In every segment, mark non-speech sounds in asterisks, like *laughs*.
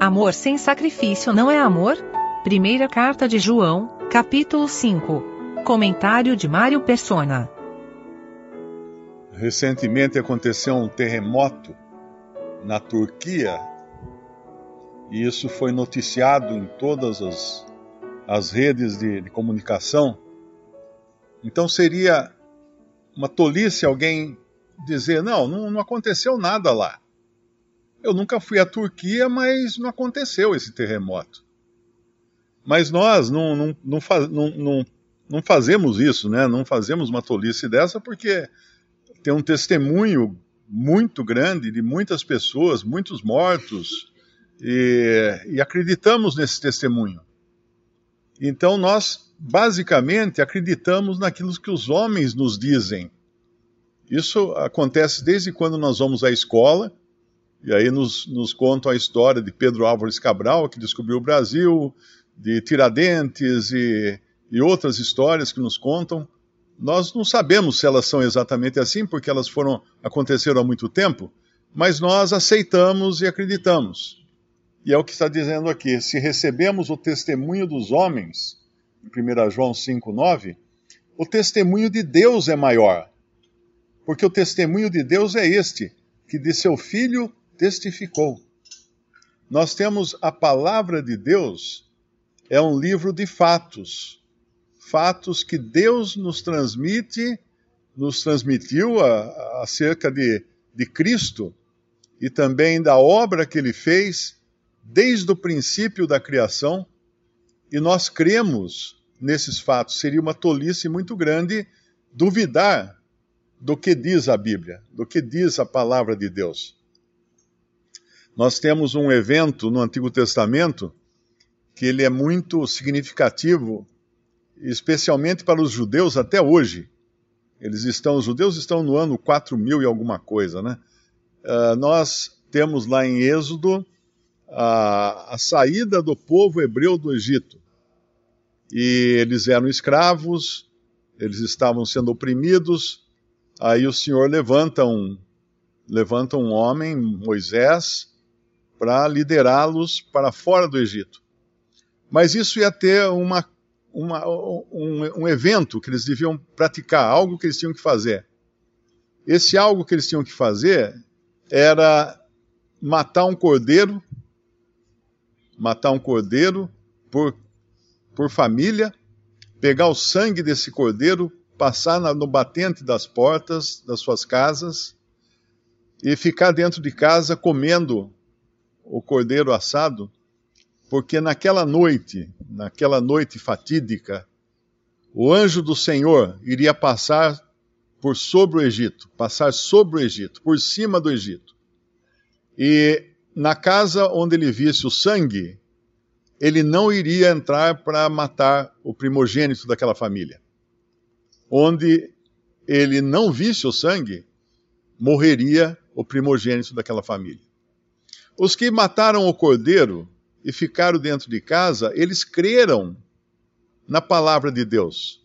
Amor sem sacrifício não é amor? Primeira carta de João, capítulo 5. Comentário de Mário Persona. Recentemente aconteceu um terremoto na Turquia e isso foi noticiado em todas as, as redes de, de comunicação. Então seria uma tolice alguém dizer: não, não, não aconteceu nada lá. Eu nunca fui à Turquia, mas não aconteceu esse terremoto. Mas nós não, não, não, faz, não, fazemos isso, né? Não fazemos uma tolice dessa porque tem um testemunho muito grande de muitas pessoas, muitos mortos, e, e acreditamos nesse testemunho. Então nós, basicamente, acreditamos naquilo que os homens nos dizem. Isso acontece desde quando nós vamos à escola, e aí nos, nos contam a história de Pedro Álvares Cabral, que descobriu o Brasil, de Tiradentes e, e outras histórias que nos contam. Nós não sabemos se elas são exatamente assim, porque elas foram aconteceram há muito tempo, mas nós aceitamos e acreditamos. E é o que está dizendo aqui: se recebemos o testemunho dos homens, em 1 João 5,9, o testemunho de Deus é maior. Porque o testemunho de Deus é este, que de seu Filho testificou. Nós temos a palavra de Deus, é um livro de fatos. Fatos que Deus nos transmite, nos transmitiu acerca de, de Cristo e também da obra que ele fez desde o princípio da criação. E nós cremos nesses fatos. Seria uma tolice muito grande duvidar do que diz a Bíblia, do que diz a palavra de Deus. Nós temos um evento no Antigo Testamento que ele é muito significativo, especialmente para os judeus até hoje. Eles estão, os judeus estão no ano 4000 e alguma coisa, né? Uh, nós temos lá em Êxodo a, a saída do povo hebreu do Egito. E eles eram escravos, eles estavam sendo oprimidos. Aí o Senhor levanta um, levanta um homem, Moisés, para liderá-los para fora do Egito. Mas isso ia ter uma, uma, um, um evento que eles deviam praticar, algo que eles tinham que fazer. Esse algo que eles tinham que fazer era matar um cordeiro, matar um cordeiro por, por família, pegar o sangue desse cordeiro, passar no batente das portas das suas casas e ficar dentro de casa comendo o cordeiro assado, porque naquela noite, naquela noite fatídica, o anjo do Senhor iria passar por sobre o Egito, passar sobre o Egito, por cima do Egito. E na casa onde ele visse o sangue, ele não iria entrar para matar o primogênito daquela família. Onde ele não visse o sangue, morreria o primogênito daquela família. Os que mataram o cordeiro e ficaram dentro de casa, eles creram na palavra de Deus.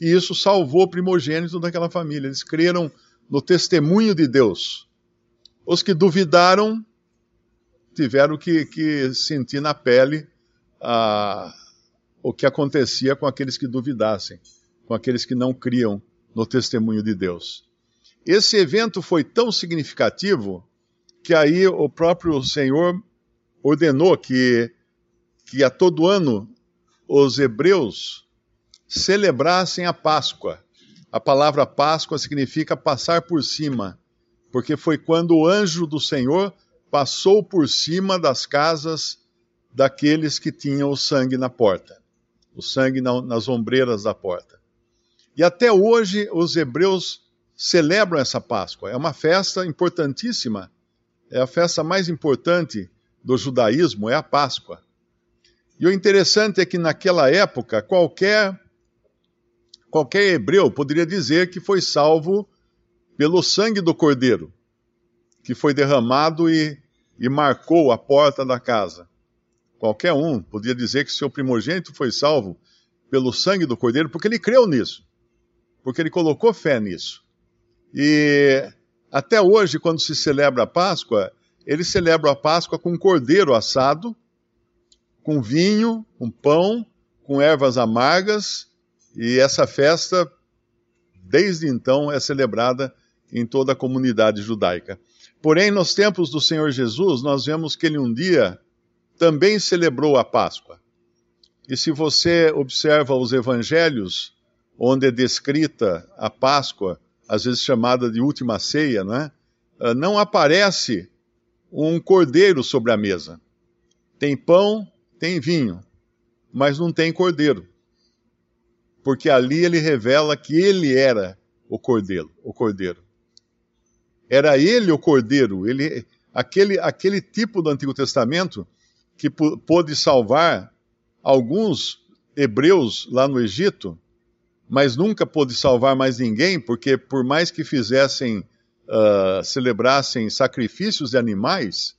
E isso salvou o primogênito daquela família. Eles creram no testemunho de Deus. Os que duvidaram tiveram que, que sentir na pele ah, o que acontecia com aqueles que duvidassem, com aqueles que não criam no testemunho de Deus. Esse evento foi tão significativo que aí o próprio Senhor ordenou que, que a todo ano os hebreus celebrassem a Páscoa. A palavra Páscoa significa passar por cima, porque foi quando o anjo do Senhor passou por cima das casas daqueles que tinham o sangue na porta, o sangue nas ombreiras da porta. E até hoje os hebreus celebram essa Páscoa. É uma festa importantíssima é a festa mais importante do judaísmo, é a Páscoa. E o interessante é que naquela época, qualquer, qualquer hebreu poderia dizer que foi salvo pelo sangue do cordeiro, que foi derramado e, e marcou a porta da casa. Qualquer um podia dizer que seu primogênito foi salvo pelo sangue do cordeiro, porque ele creu nisso, porque ele colocou fé nisso. E até hoje, quando se celebra a Páscoa, eles celebram a Páscoa com cordeiro assado, com vinho, com pão, com ervas amargas, e essa festa, desde então, é celebrada em toda a comunidade judaica. Porém, nos tempos do Senhor Jesus, nós vemos que ele um dia também celebrou a Páscoa. E se você observa os evangelhos, onde é descrita a Páscoa, às vezes chamada de última ceia, não é? Ah, não aparece um cordeiro sobre a mesa. Tem pão, tem vinho, mas não tem cordeiro. Porque ali ele revela que ele era o cordeiro, o cordeiro. Era ele o cordeiro, ele aquele aquele tipo do Antigo Testamento que pôde salvar alguns hebreus lá no Egito, mas nunca pôde salvar mais ninguém, porque por mais que fizessem uh, celebrassem sacrifícios de animais,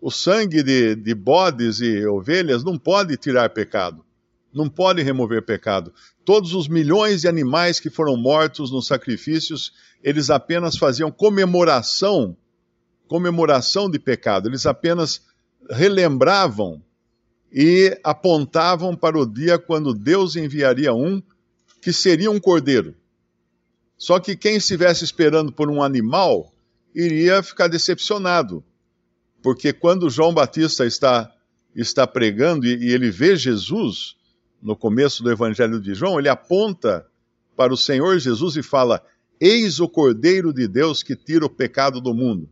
o sangue de, de bodes e ovelhas não pode tirar pecado, não pode remover pecado. Todos os milhões de animais que foram mortos nos sacrifícios, eles apenas faziam comemoração, comemoração de pecado. Eles apenas relembravam e apontavam para o dia quando Deus enviaria um que seria um cordeiro. Só que quem estivesse esperando por um animal iria ficar decepcionado, porque quando João Batista está, está pregando e, e ele vê Jesus, no começo do Evangelho de João, ele aponta para o Senhor Jesus e fala: Eis o Cordeiro de Deus que tira o pecado do mundo.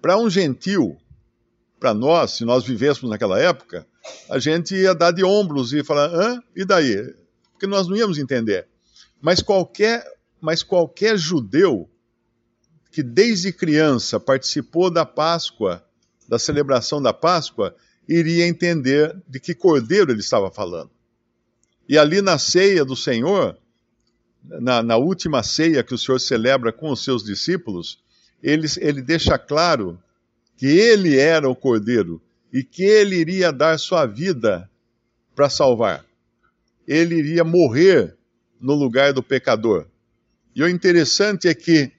Para um gentil, para nós, se nós vivêssemos naquela época, a gente ia dar de ombros e falar: hã? E daí? Porque nós não íamos entender. Mas qualquer mas qualquer judeu que desde criança participou da Páscoa, da celebração da Páscoa, iria entender de que cordeiro ele estava falando. E ali na ceia do Senhor, na, na última ceia que o Senhor celebra com os seus discípulos, ele, ele deixa claro que ele era o cordeiro e que ele iria dar sua vida para salvar. Ele iria morrer no lugar do pecador. E o interessante é que,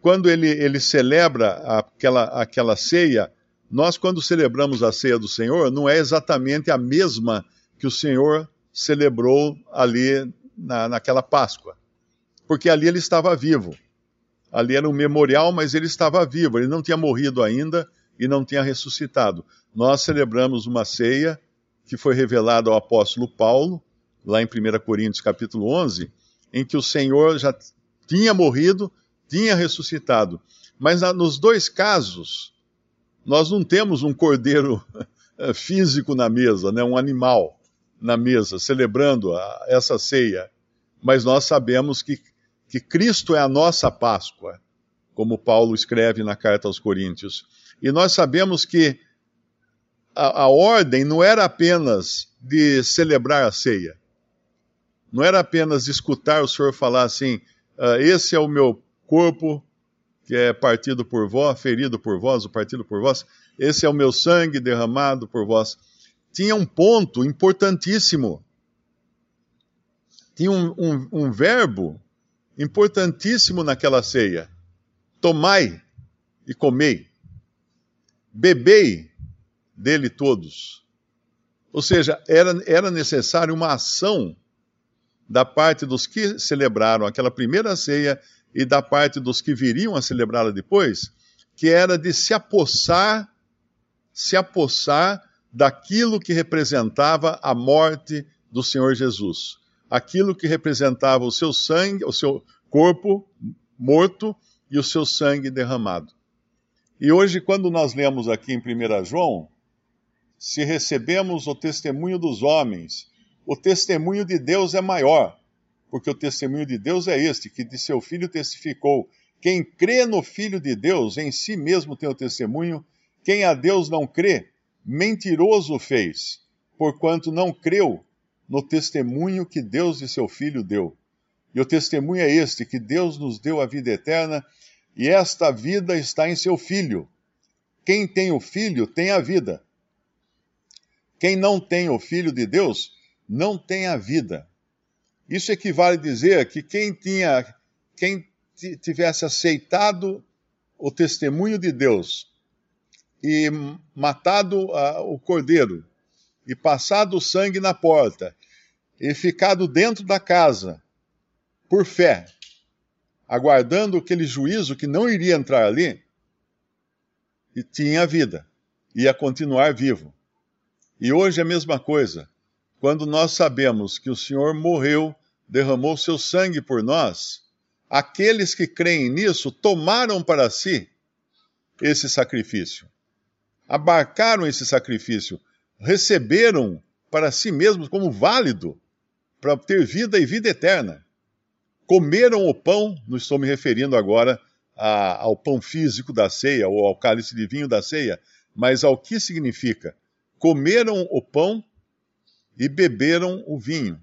quando ele, ele celebra aquela, aquela ceia, nós, quando celebramos a ceia do Senhor, não é exatamente a mesma que o Senhor celebrou ali na, naquela Páscoa. Porque ali ele estava vivo. Ali era um memorial, mas ele estava vivo. Ele não tinha morrido ainda e não tinha ressuscitado. Nós celebramos uma ceia que foi revelada ao apóstolo Paulo, lá em 1 Coríntios capítulo 11, em que o Senhor já tinha morrido, tinha ressuscitado. Mas nos dois casos, nós não temos um cordeiro *laughs* físico na mesa, né, um animal na mesa, celebrando a, essa ceia. Mas nós sabemos que, que Cristo é a nossa Páscoa, como Paulo escreve na carta aos Coríntios. E nós sabemos que a, a ordem não era apenas de celebrar a ceia, não era apenas escutar o Senhor falar assim: ah, esse é o meu corpo que é partido por vós, ferido por vós, o partido por vós, esse é o meu sangue derramado por vós. Tinha um ponto importantíssimo. Tinha um, um, um verbo importantíssimo naquela ceia. Tomai e comei. Bebei dele todos. Ou seja, era, era necessário uma ação da parte dos que celebraram aquela primeira ceia e da parte dos que viriam a celebrá-la depois, que era de se apossar, se apossar daquilo que representava a morte do Senhor Jesus, aquilo que representava o seu sangue, o seu corpo morto e o seu sangue derramado. E hoje, quando nós lemos aqui em 1 João, se recebemos o testemunho dos homens o testemunho de Deus é maior, porque o testemunho de Deus é este, que de seu Filho testificou. Quem crê no Filho de Deus, em si mesmo tem o testemunho. Quem a Deus não crê, mentiroso fez, porquanto não creu no testemunho que Deus de seu Filho deu. E o testemunho é este, que Deus nos deu a vida eterna, e esta vida está em seu Filho. Quem tem o Filho tem a vida. Quem não tem o Filho de Deus não tem a vida. Isso equivale a dizer que quem tinha, quem tivesse aceitado o testemunho de Deus e matado o cordeiro e passado o sangue na porta e ficado dentro da casa por fé, aguardando aquele juízo que não iria entrar ali, e tinha vida, ia continuar vivo. E hoje é a mesma coisa. Quando nós sabemos que o Senhor morreu, derramou seu sangue por nós, aqueles que creem nisso tomaram para si esse sacrifício. Abarcaram esse sacrifício, receberam para si mesmos como válido para ter vida e vida eterna. Comeram o pão, não estou me referindo agora a, ao pão físico da ceia ou ao cálice de vinho da ceia, mas ao que significa. Comeram o pão e beberam o vinho.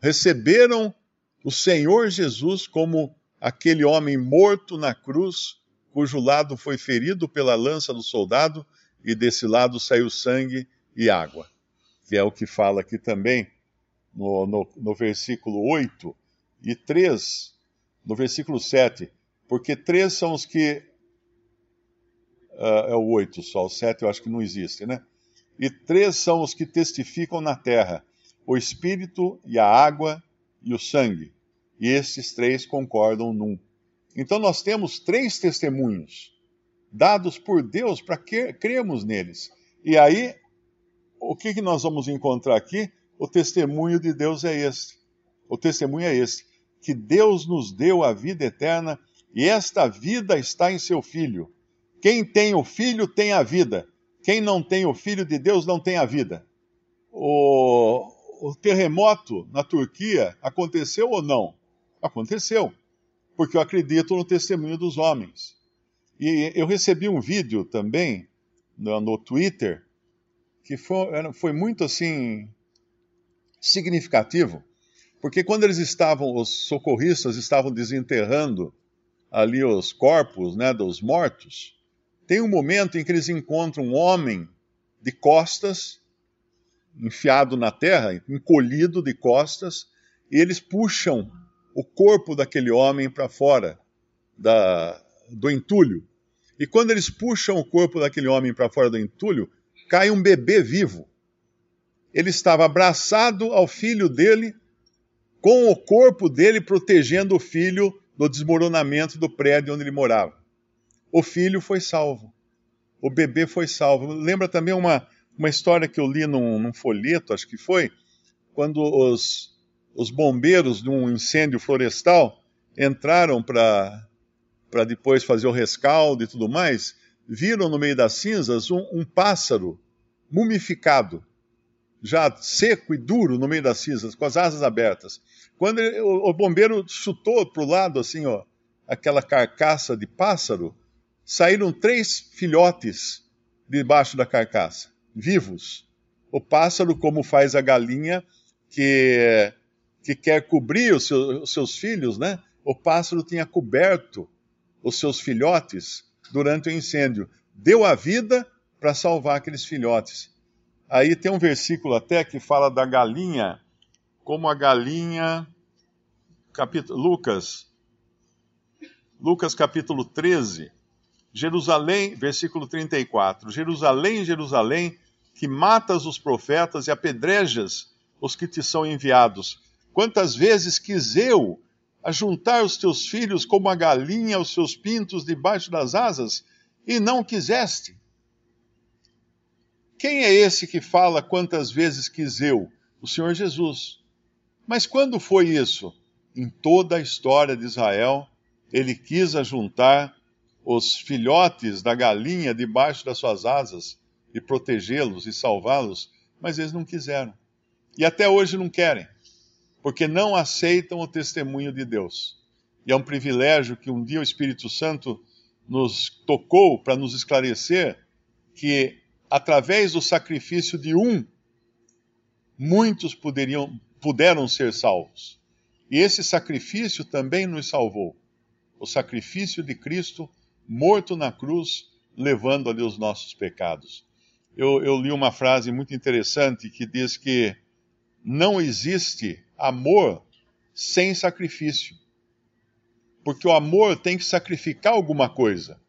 Receberam o Senhor Jesus como aquele homem morto na cruz, cujo lado foi ferido pela lança do soldado, e desse lado saiu sangue e água. Que é o que fala aqui também no, no, no versículo 8 e 3, no versículo 7. Porque três são os que. Uh, é o 8 só, o 7 eu acho que não existe, né? E três são os que testificam na terra: o Espírito e a água e o sangue. E esses três concordam num. Então nós temos três testemunhos dados por Deus para que cremos neles. E aí, o que, que nós vamos encontrar aqui? O testemunho de Deus é este. O testemunho é este: que Deus nos deu a vida eterna e esta vida está em seu Filho. Quem tem o Filho tem a vida. Quem não tem o Filho de Deus não tem a vida. O, o terremoto na Turquia aconteceu ou não? Aconteceu, porque eu acredito no testemunho dos homens. E eu recebi um vídeo também no, no Twitter que foi, foi muito assim significativo, porque quando eles estavam, os socorristas estavam desenterrando ali os corpos né, dos mortos, tem um momento em que eles encontram um homem de costas, enfiado na terra, encolhido de costas, e eles puxam o corpo daquele homem para fora da, do entulho. E quando eles puxam o corpo daquele homem para fora do entulho, cai um bebê vivo. Ele estava abraçado ao filho dele, com o corpo dele protegendo o filho do desmoronamento do prédio onde ele morava. O filho foi salvo. O bebê foi salvo. Lembra também uma, uma história que eu li num, num folheto, acho que foi, quando os, os bombeiros de um incêndio florestal entraram para depois fazer o rescaldo e tudo mais, viram no meio das cinzas um, um pássaro mumificado, já seco e duro no meio das cinzas, com as asas abertas. Quando ele, o, o, bombeiro chutou para o lado, assim, ó, aquela carcaça de pássaro, saíram três filhotes debaixo da carcaça, vivos. O pássaro, como faz a galinha que, que quer cobrir os, seu, os seus filhos, né? O pássaro tinha coberto os seus filhotes durante o incêndio. Deu a vida para salvar aqueles filhotes. Aí tem um versículo até que fala da galinha como a galinha. Capítulo, Lucas, Lucas capítulo 13, Jerusalém, versículo 34. Jerusalém, Jerusalém, que matas os profetas e apedrejas os que te são enviados. Quantas vezes quis eu ajuntar os teus filhos como a galinha os seus pintos debaixo das asas, e não quiseste? Quem é esse que fala quantas vezes quis eu? O Senhor Jesus. Mas quando foi isso? Em toda a história de Israel, ele quis ajuntar os filhotes da galinha debaixo das suas asas e protegê-los e salvá-los, mas eles não quiseram. E até hoje não querem, porque não aceitam o testemunho de Deus. E é um privilégio que um dia o Espírito Santo nos tocou para nos esclarecer que, através do sacrifício de um, muitos poderiam, puderam ser salvos. E esse sacrifício também nos salvou. O sacrifício de Cristo morto na cruz, levando ali os nossos pecados. Eu, eu li uma frase muito interessante que diz que não existe amor sem sacrifício. Porque o amor tem que sacrificar alguma coisa.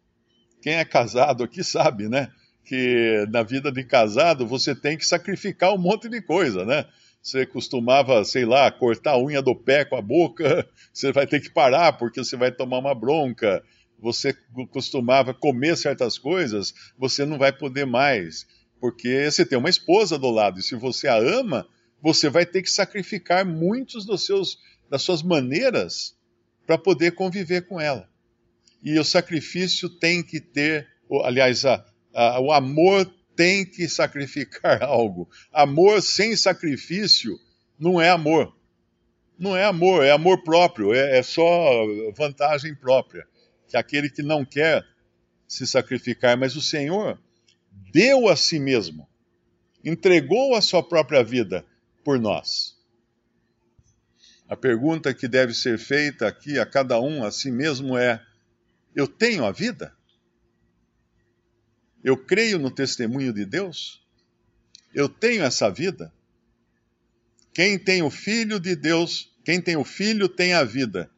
Quem é casado aqui sabe, né? Que na vida de casado você tem que sacrificar um monte de coisa, né? Você costumava, sei lá, cortar a unha do pé com a boca, *laughs* você vai ter que parar porque você vai tomar uma bronca. Você costumava comer certas coisas, você não vai poder mais, porque você tem uma esposa do lado e se você a ama, você vai ter que sacrificar muitos dos seus das suas maneiras para poder conviver com ela. E o sacrifício tem que ter, aliás, a, a, o amor tem que sacrificar *laughs* algo. Amor sem sacrifício não é amor. Não é amor, é amor próprio, é, é só vantagem própria. Que aquele que não quer se sacrificar, mas o Senhor deu a si mesmo, entregou a sua própria vida por nós. A pergunta que deve ser feita aqui a cada um a si mesmo é: eu tenho a vida? Eu creio no testemunho de Deus? Eu tenho essa vida? Quem tem o Filho de Deus, quem tem o Filho tem a vida.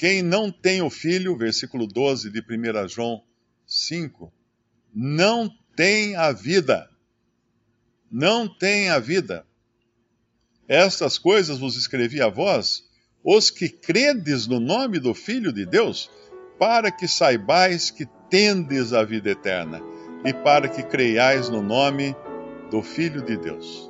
Quem não tem o Filho, versículo 12 de 1 João 5, não tem a vida. Não tem a vida. Estas coisas vos escrevi a vós, os que credes no nome do Filho de Deus, para que saibais que tendes a vida eterna, e para que creiais no nome do Filho de Deus.